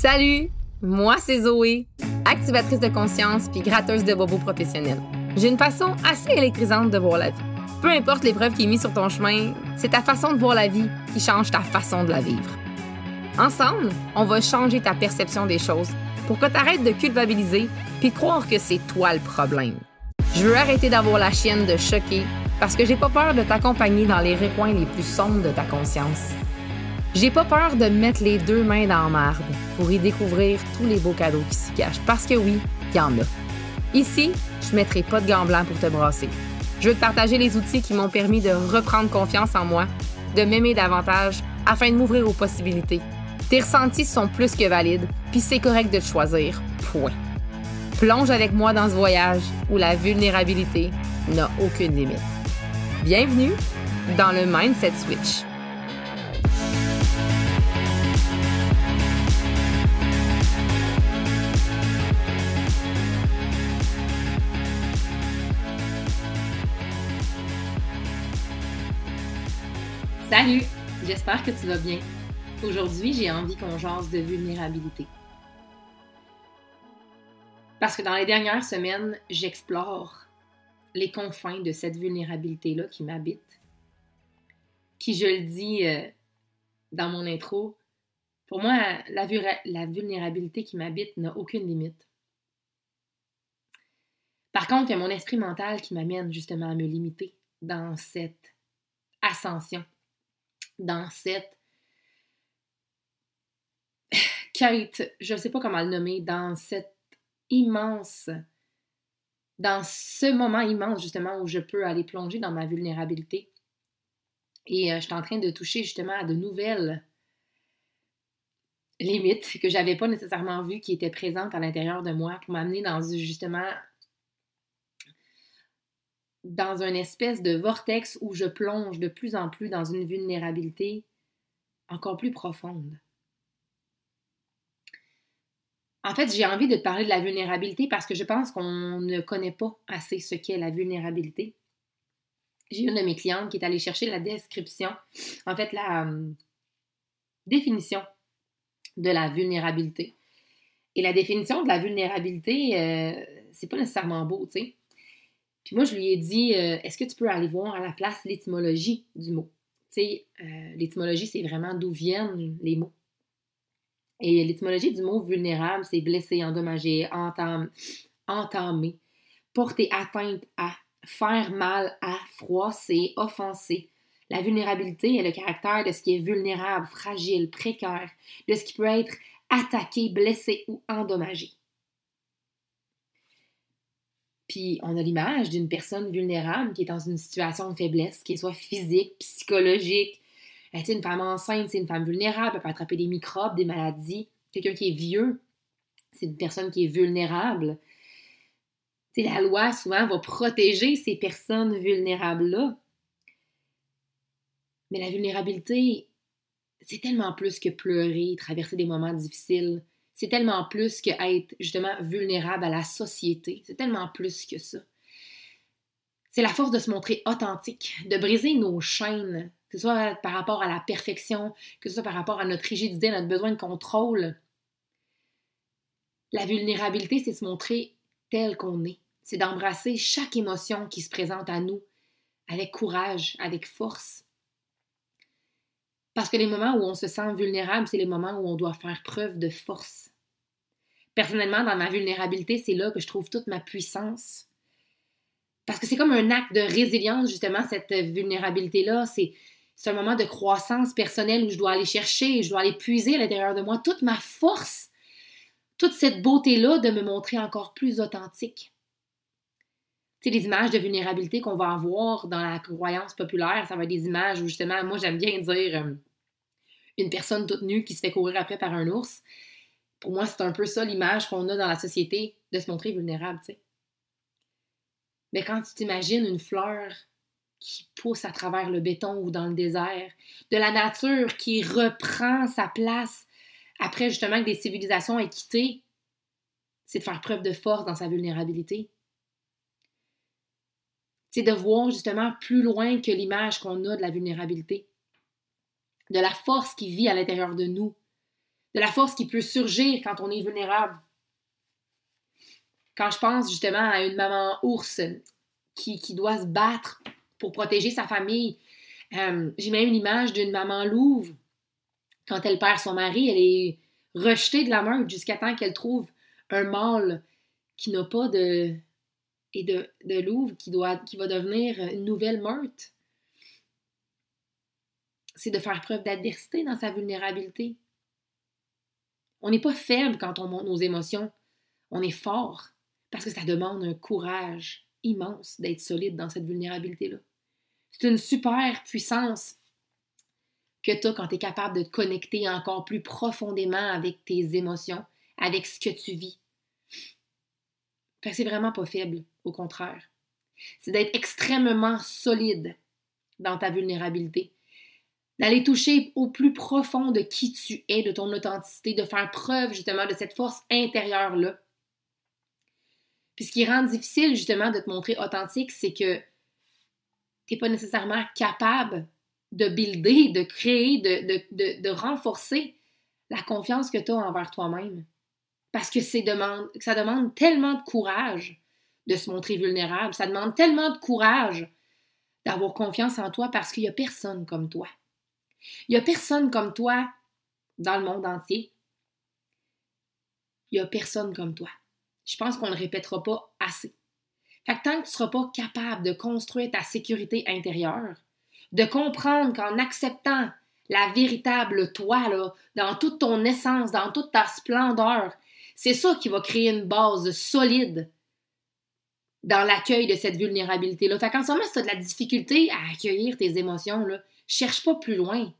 Salut, moi c'est Zoé, activatrice de conscience puis gratteuse de bobos professionnels. J'ai une façon assez électrisante de voir la vie. Peu importe l'épreuve qui est mise sur ton chemin, c'est ta façon de voir la vie qui change ta façon de la vivre. Ensemble, on va changer ta perception des choses pour que tu arrêtes de culpabiliser puis croire que c'est toi le problème. Je veux arrêter d'avoir la chienne de choquer parce que j'ai pas peur de t'accompagner dans les recoins les plus sombres de ta conscience. J'ai pas peur de mettre les deux mains dans la marde pour y découvrir tous les beaux cadeaux qui s'y cachent parce que oui, il y en a. Ici, je mettrai pas de gants blancs pour te brasser. Je veux te partager les outils qui m'ont permis de reprendre confiance en moi, de m'aimer davantage afin de m'ouvrir aux possibilités. Tes ressentis sont plus que valides, puis c'est correct de te choisir. Point. Plonge avec moi dans ce voyage où la vulnérabilité n'a aucune limite. Bienvenue dans le Mindset Switch. Salut, j'espère que tu vas bien. Aujourd'hui, j'ai envie qu'on jase de vulnérabilité. Parce que dans les dernières semaines, j'explore les confins de cette vulnérabilité-là qui m'habite, qui, je le dis euh, dans mon intro, pour moi, la, la vulnérabilité qui m'habite n'a aucune limite. Par contre, il y a mon esprit mental qui m'amène justement à me limiter dans cette ascension dans cette je ne sais pas comment le nommer, dans cette immense, dans ce moment immense justement où je peux aller plonger dans ma vulnérabilité. Et euh, je suis en train de toucher justement à de nouvelles limites que j'avais pas nécessairement vues qui étaient présentes à l'intérieur de moi pour m'amener dans justement dans une espèce de vortex où je plonge de plus en plus dans une vulnérabilité encore plus profonde. En fait, j'ai envie de te parler de la vulnérabilité parce que je pense qu'on ne connaît pas assez ce qu'est la vulnérabilité. J'ai une de mes clientes qui est allée chercher la description, en fait, la euh, définition de la vulnérabilité. Et la définition de la vulnérabilité, euh, c'est pas nécessairement beau, tu sais. Puis moi, je lui ai dit, euh, est-ce que tu peux aller voir à la place l'étymologie du mot? Tu euh, l'étymologie, c'est vraiment d'où viennent les mots. Et l'étymologie du mot vulnérable, c'est blessé, endommagé, entam, entamé, porter atteinte à, faire mal à, froisser, offenser. La vulnérabilité est le caractère de ce qui est vulnérable, fragile, précaire, de ce qui peut être attaqué, blessé ou endommagé. Puis on a l'image d'une personne vulnérable qui est dans une situation de faiblesse, qui soit physique, psychologique. Euh, une femme enceinte, c'est une femme vulnérable, elle peut attraper des microbes, des maladies. Quelqu'un qui est vieux, c'est une personne qui est vulnérable. la loi, souvent, va protéger ces personnes vulnérables-là. Mais la vulnérabilité, c'est tellement plus que pleurer, traverser des moments difficiles c'est tellement plus qu'être justement vulnérable à la société. C'est tellement plus que ça. C'est la force de se montrer authentique, de briser nos chaînes, que ce soit par rapport à la perfection, que ce soit par rapport à notre rigidité, notre besoin de contrôle. La vulnérabilité, c'est se montrer tel qu'on est. C'est d'embrasser chaque émotion qui se présente à nous avec courage, avec force. Parce que les moments où on se sent vulnérable, c'est les moments où on doit faire preuve de force. Personnellement, dans ma vulnérabilité, c'est là que je trouve toute ma puissance. Parce que c'est comme un acte de résilience, justement, cette vulnérabilité-là. C'est, un moment de croissance personnelle où je dois aller chercher, je dois aller puiser à l'intérieur de moi toute ma force, toute cette beauté-là de me montrer encore plus authentique. Tu sais, les images de vulnérabilité qu'on va avoir dans la croyance populaire, ça va être des images où justement, moi j'aime bien dire euh, une personne toute nue qui se fait courir après par un ours. Pour moi, c'est un peu ça l'image qu'on a dans la société de se montrer vulnérable, tu sais. Mais quand tu t'imagines une fleur qui pousse à travers le béton ou dans le désert, de la nature qui reprend sa place après justement que des civilisations aient quitté, c'est de faire preuve de force dans sa vulnérabilité. C'est de voir justement plus loin que l'image qu'on a de la vulnérabilité de la force qui vit à l'intérieur de nous, de la force qui peut surgir quand on est vulnérable. Quand je pense justement à une maman ours qui, qui doit se battre pour protéger sa famille, euh, j'ai même une image d'une maman louve. Quand elle perd son mari, elle est rejetée de la meute jusqu'à temps qu'elle trouve un mâle qui n'a pas de. et de, de louve qui, doit, qui va devenir une nouvelle meute. C'est de faire preuve d'adversité dans sa vulnérabilité. On n'est pas faible quand on monte nos émotions. On est fort parce que ça demande un courage immense d'être solide dans cette vulnérabilité-là. C'est une super puissance que tu as quand tu es capable de te connecter encore plus profondément avec tes émotions, avec ce que tu vis. C'est vraiment pas faible, au contraire. C'est d'être extrêmement solide dans ta vulnérabilité. D'aller toucher au plus profond de qui tu es, de ton authenticité, de faire preuve justement de cette force intérieure-là. Puis ce qui rend difficile justement de te montrer authentique, c'est que tu n'es pas nécessairement capable de builder, de créer, de, de, renforcer la confiance que tu as envers toi-même. Parce que ça demande tellement de courage de se montrer vulnérable, ça demande tellement de courage d'avoir confiance en toi parce qu'il n'y a personne comme toi. Il n'y a personne comme toi dans le monde entier. Il n'y a personne comme toi. Je pense qu'on ne le répétera pas assez. Fait que tant que tu ne seras pas capable de construire ta sécurité intérieure, de comprendre qu'en acceptant la véritable toi, là, dans toute ton essence, dans toute ta splendeur, c'est ça qui va créer une base solide dans l'accueil de cette vulnérabilité-là. Fait qu'en ce moment, si tu as de la difficulté à accueillir tes émotions, là, cherche pas plus loin.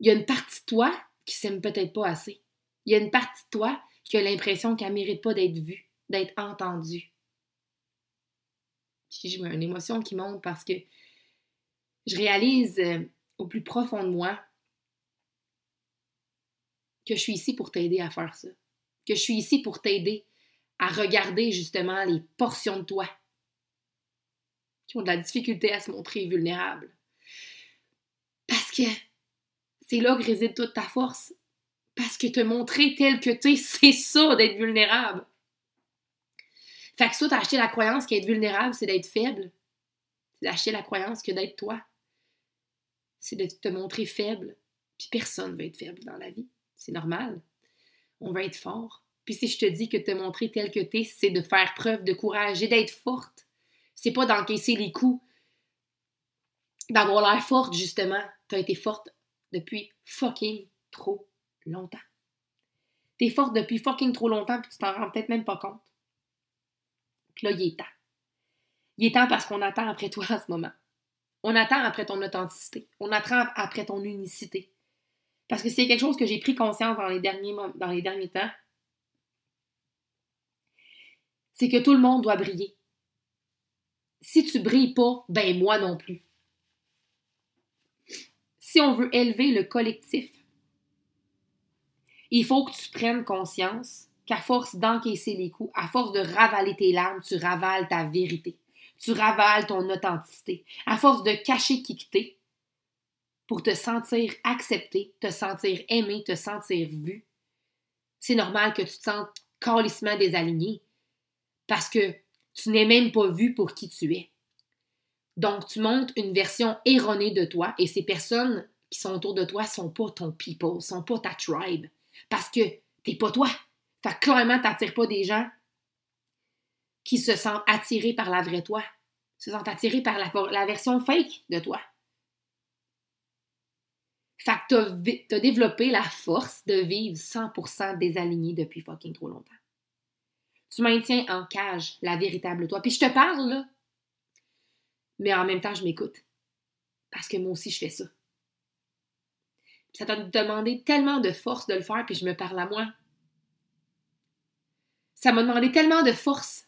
Il y a une partie de toi qui s'aime peut-être pas assez. Il y a une partie de toi qui a l'impression qu'elle mérite pas d'être vue, d'être entendue. J'ai une émotion qui monte parce que je réalise euh, au plus profond de moi que je suis ici pour t'aider à faire ça. Que je suis ici pour t'aider à regarder justement les portions de toi qui ont de la difficulté à se montrer vulnérables. Parce que c'est là que réside toute ta force. Parce que te montrer tel que tu es, c'est ça d'être vulnérable. Fait que ça, t'as acheté la croyance qu'être vulnérable, c'est d'être faible. C'est d'acheter la croyance que d'être toi c'est de te montrer faible. Puis personne ne veut être faible dans la vie. C'est normal. On va être fort. Puis si je te dis que te montrer tel que tu es, c'est de faire preuve de courage et d'être forte. C'est pas d'encaisser les coups, d'avoir l'air forte, justement. Tu as été forte depuis fucking trop longtemps. Tu es forte depuis fucking trop longtemps, puis tu t'en rends peut-être même pas compte. Puis là, il est temps. Il est temps parce qu'on attend après toi en ce moment. On attend après ton authenticité. On attend après ton unicité. Parce que c'est quelque chose que j'ai pris conscience dans les derniers, dans les derniers temps. C'est que tout le monde doit briller. Si tu brilles pas, ben moi non plus. Si on veut élever le collectif, il faut que tu prennes conscience qu'à force d'encaisser les coups, à force de ravaler tes larmes, tu ravales ta vérité tu ravales ton authenticité. À force de cacher qui que t'es, pour te sentir accepté, te sentir aimé, te sentir vu, c'est normal que tu te sentes calissement désaligné parce que tu n'es même pas vu pour qui tu es. Donc, tu montres une version erronée de toi et ces personnes qui sont autour de toi sont pas ton people, sont pas ta tribe parce que t'es pas toi. Fait clairement, t'attires pas des gens qui se sentent attirés par la vraie toi, se sentent attirés par la, version fake de toi. Fait que t'as, développé la force de vivre 100% désaligné depuis fucking trop longtemps. Tu maintiens en cage la véritable toi. Puis je te parle, là, mais en même temps, je m'écoute. Parce que moi aussi, je fais ça. Ça t'a demandé tellement de force de le faire, puis je me parle à moi. Ça m'a demandé tellement de force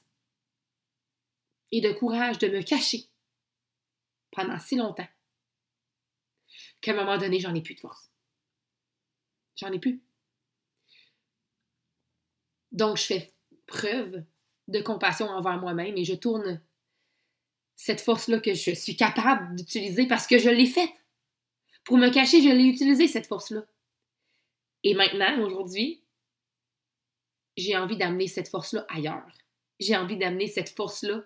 et de courage de me cacher pendant si longtemps qu'à un moment donné, j'en ai plus de force. J'en ai plus. Donc, je fais preuve de compassion envers moi-même et je tourne cette force-là que je suis capable d'utiliser parce que je l'ai faite. Pour me cacher, je l'ai utilisée, cette force-là. Et maintenant, aujourd'hui, j'ai envie d'amener cette force-là ailleurs. J'ai envie d'amener cette force-là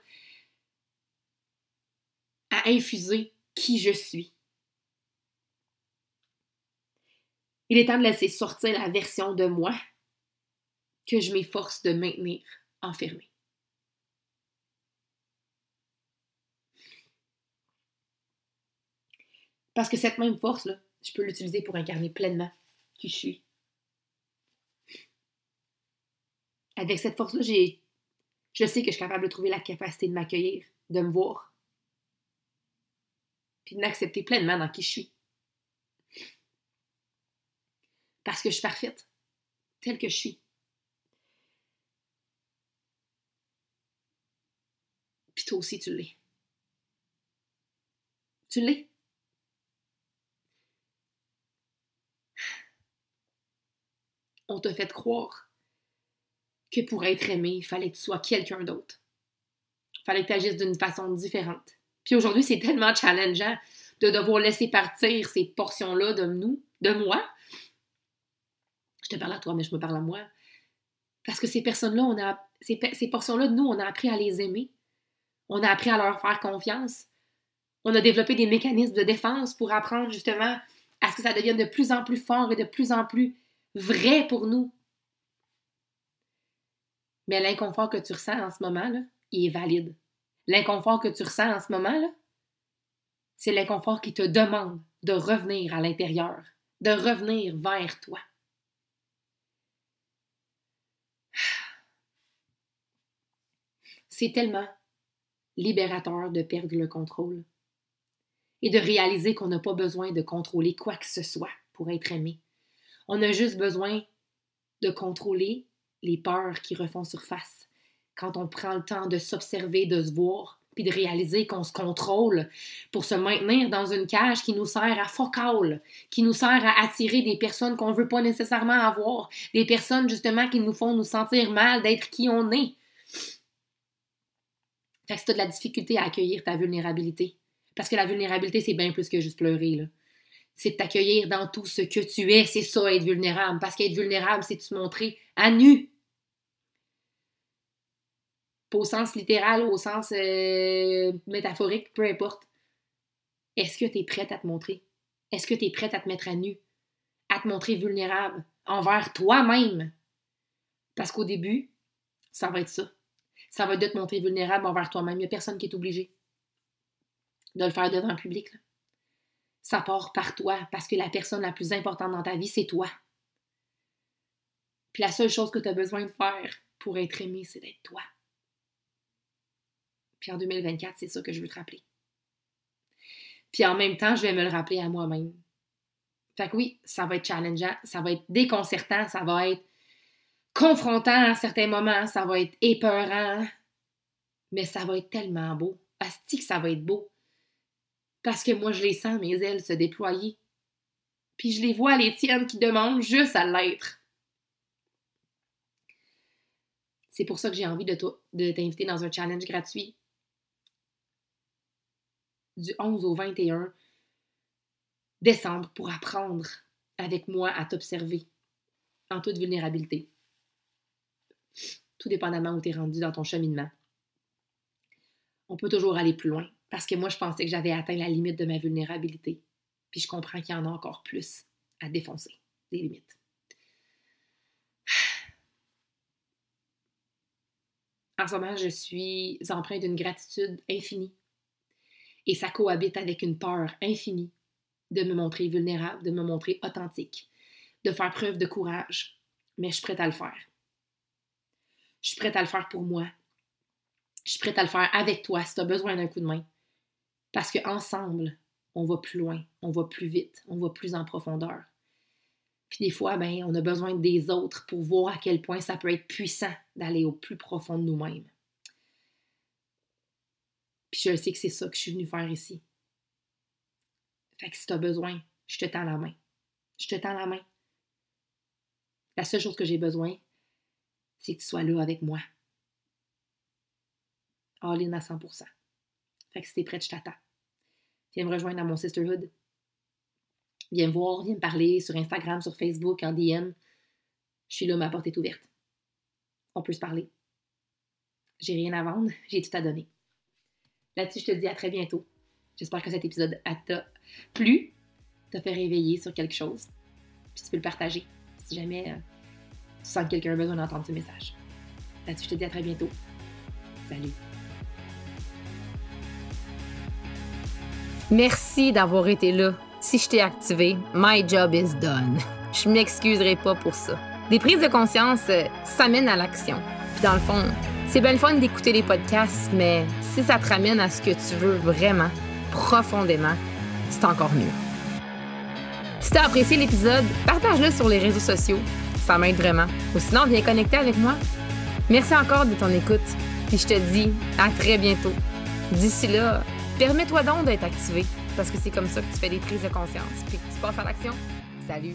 à infuser qui je suis. Il est temps de laisser sortir la version de moi que je m'efforce de maintenir enfermée. Parce que cette même force-là, je peux l'utiliser pour incarner pleinement qui je suis. Avec cette force-là, j'ai, je sais que je suis capable de trouver la capacité de m'accueillir, de me voir, puis de m'accepter pleinement dans qui je suis. Parce que je suis parfaite, telle que je suis. Puis toi aussi, tu l'es. Tu l'es. on t'a fait croire que pour être aimé, il fallait que tu sois quelqu'un d'autre. Il fallait que tu agisses d'une façon différente. Puis aujourd'hui, c'est tellement challengeant de devoir laisser partir ces portions-là de nous, de moi. Je te parle à toi, mais je me parle à moi. Parce que ces personnes-là, on a, ces, portions-là, nous, on a appris à les aimer. On a appris à leur faire confiance. On a développé des mécanismes de défense pour apprendre justement à ce que ça devienne de plus en plus fort et de plus en plus vrai pour nous. Mais l'inconfort que tu ressens en ce moment-là, il est valide. L'inconfort que tu ressens en ce moment-là, c'est l'inconfort qui te demande de revenir à l'intérieur, de revenir vers toi. C'est tellement libérateur de perdre le contrôle et de réaliser qu'on n'a pas besoin de contrôler quoi que ce soit pour être aimé. On a juste besoin de contrôler les peurs qui refont surface. Quand on prend le temps de s'observer, de se voir, puis de réaliser qu'on se contrôle pour se maintenir dans une cage qui nous sert à focal, qui nous sert à attirer des personnes qu'on ne veut pas nécessairement avoir, des personnes justement qui nous font nous sentir mal d'être qui on est. Fait que tu as de la difficulté à accueillir ta vulnérabilité, parce que la vulnérabilité, c'est bien plus que juste pleurer. C'est t'accueillir dans tout ce que tu es. C'est ça, être vulnérable. Parce qu'être vulnérable, c'est se montrer à nu. Au sens littéral, au sens euh, métaphorique, peu importe. Est-ce que tu es prête à te montrer? Est-ce que tu es prête à te mettre à nu? À te montrer vulnérable envers toi-même? Parce qu'au début, ça va être ça. Ça va de te montrer vulnérable envers toi-même. Il n'y a personne qui est obligé de le faire devant le public. Ça part par toi parce que la personne la plus importante dans ta vie, c'est toi. Puis la seule chose que tu as besoin de faire pour être aimé, c'est d'être toi. Puis en 2024, c'est ça que je veux te rappeler. Puis en même temps, je vais me le rappeler à moi-même. Fait que oui, ça va être challengeant, ça va être déconcertant, ça va être confrontant à certains moments, ça va être épeurant, mais ça va être tellement beau. Asti que ça va être beau parce que moi, je les sens, mes ailes se déployer. Puis je les vois, les tiennes, qui demandent juste à l'être. C'est pour ça que j'ai envie de, de t'inviter dans un challenge gratuit du 11 au 21 décembre pour apprendre avec moi à t'observer en toute vulnérabilité. Tout dépendamment où tu es rendu dans ton cheminement. On peut toujours aller plus loin. Parce que moi, je pensais que j'avais atteint la limite de ma vulnérabilité. Puis je comprends qu'il y en a encore plus à défoncer, des limites. En ce moment, je suis empreinte d'une gratitude infinie. Et ça cohabite avec une peur infinie de me montrer vulnérable, de me montrer authentique, de faire preuve de courage. Mais je suis prête à le faire. Je suis prête à le faire pour moi. Je suis prête à le faire avec toi si tu as besoin d'un coup de main. Parce qu'ensemble, on va plus loin, on va plus vite, on va plus en profondeur. Puis des fois, ben, on a besoin des autres pour voir à quel point ça peut être puissant d'aller au plus profond de nous-mêmes. Puis je sais que c'est ça que je suis venue faire ici. Fait que si tu as besoin, je te tends la main. Je te tends la main. La seule chose que j'ai besoin, c'est que tu sois là avec moi. All in à 100%. Fait que si t'es prête, je t'attends. Viens me rejoindre dans mon sisterhood. Viens me voir, viens me parler sur Instagram, sur Facebook, en DM. Je suis là, ma porte est ouverte. On peut se parler. J'ai rien à vendre, j'ai tout à donner. Là-dessus, je te dis à très bientôt. J'espère que cet épisode t'a plu, t'a fait réveiller sur quelque chose. Puis tu peux le partager si jamais euh, sens que quelqu'un a besoin d'entendre ce message. Là-dessus, je te dis à très bientôt. Salut. Merci d'avoir été là. Si je t'ai activé, my job is done. Je m'excuserai pas pour ça. Des prises de conscience, euh, ça mène à l'action. Puis dans le fond, c'est bien le fun d'écouter les podcasts, mais si ça te ramène à ce que tu veux vraiment, profondément, c'est encore mieux. Si tu as apprécié l'épisode, partage-le sur les réseaux sociaux. Ça m'aide vraiment. Ou sinon, viens connecter avec moi. Merci encore de ton écoute. Puis je te dis à très bientôt. D'ici là, permets-toi donc d'être activé parce que c'est comme ça que tu fais des prises de conscience puis que tu passes à l'action. Salut!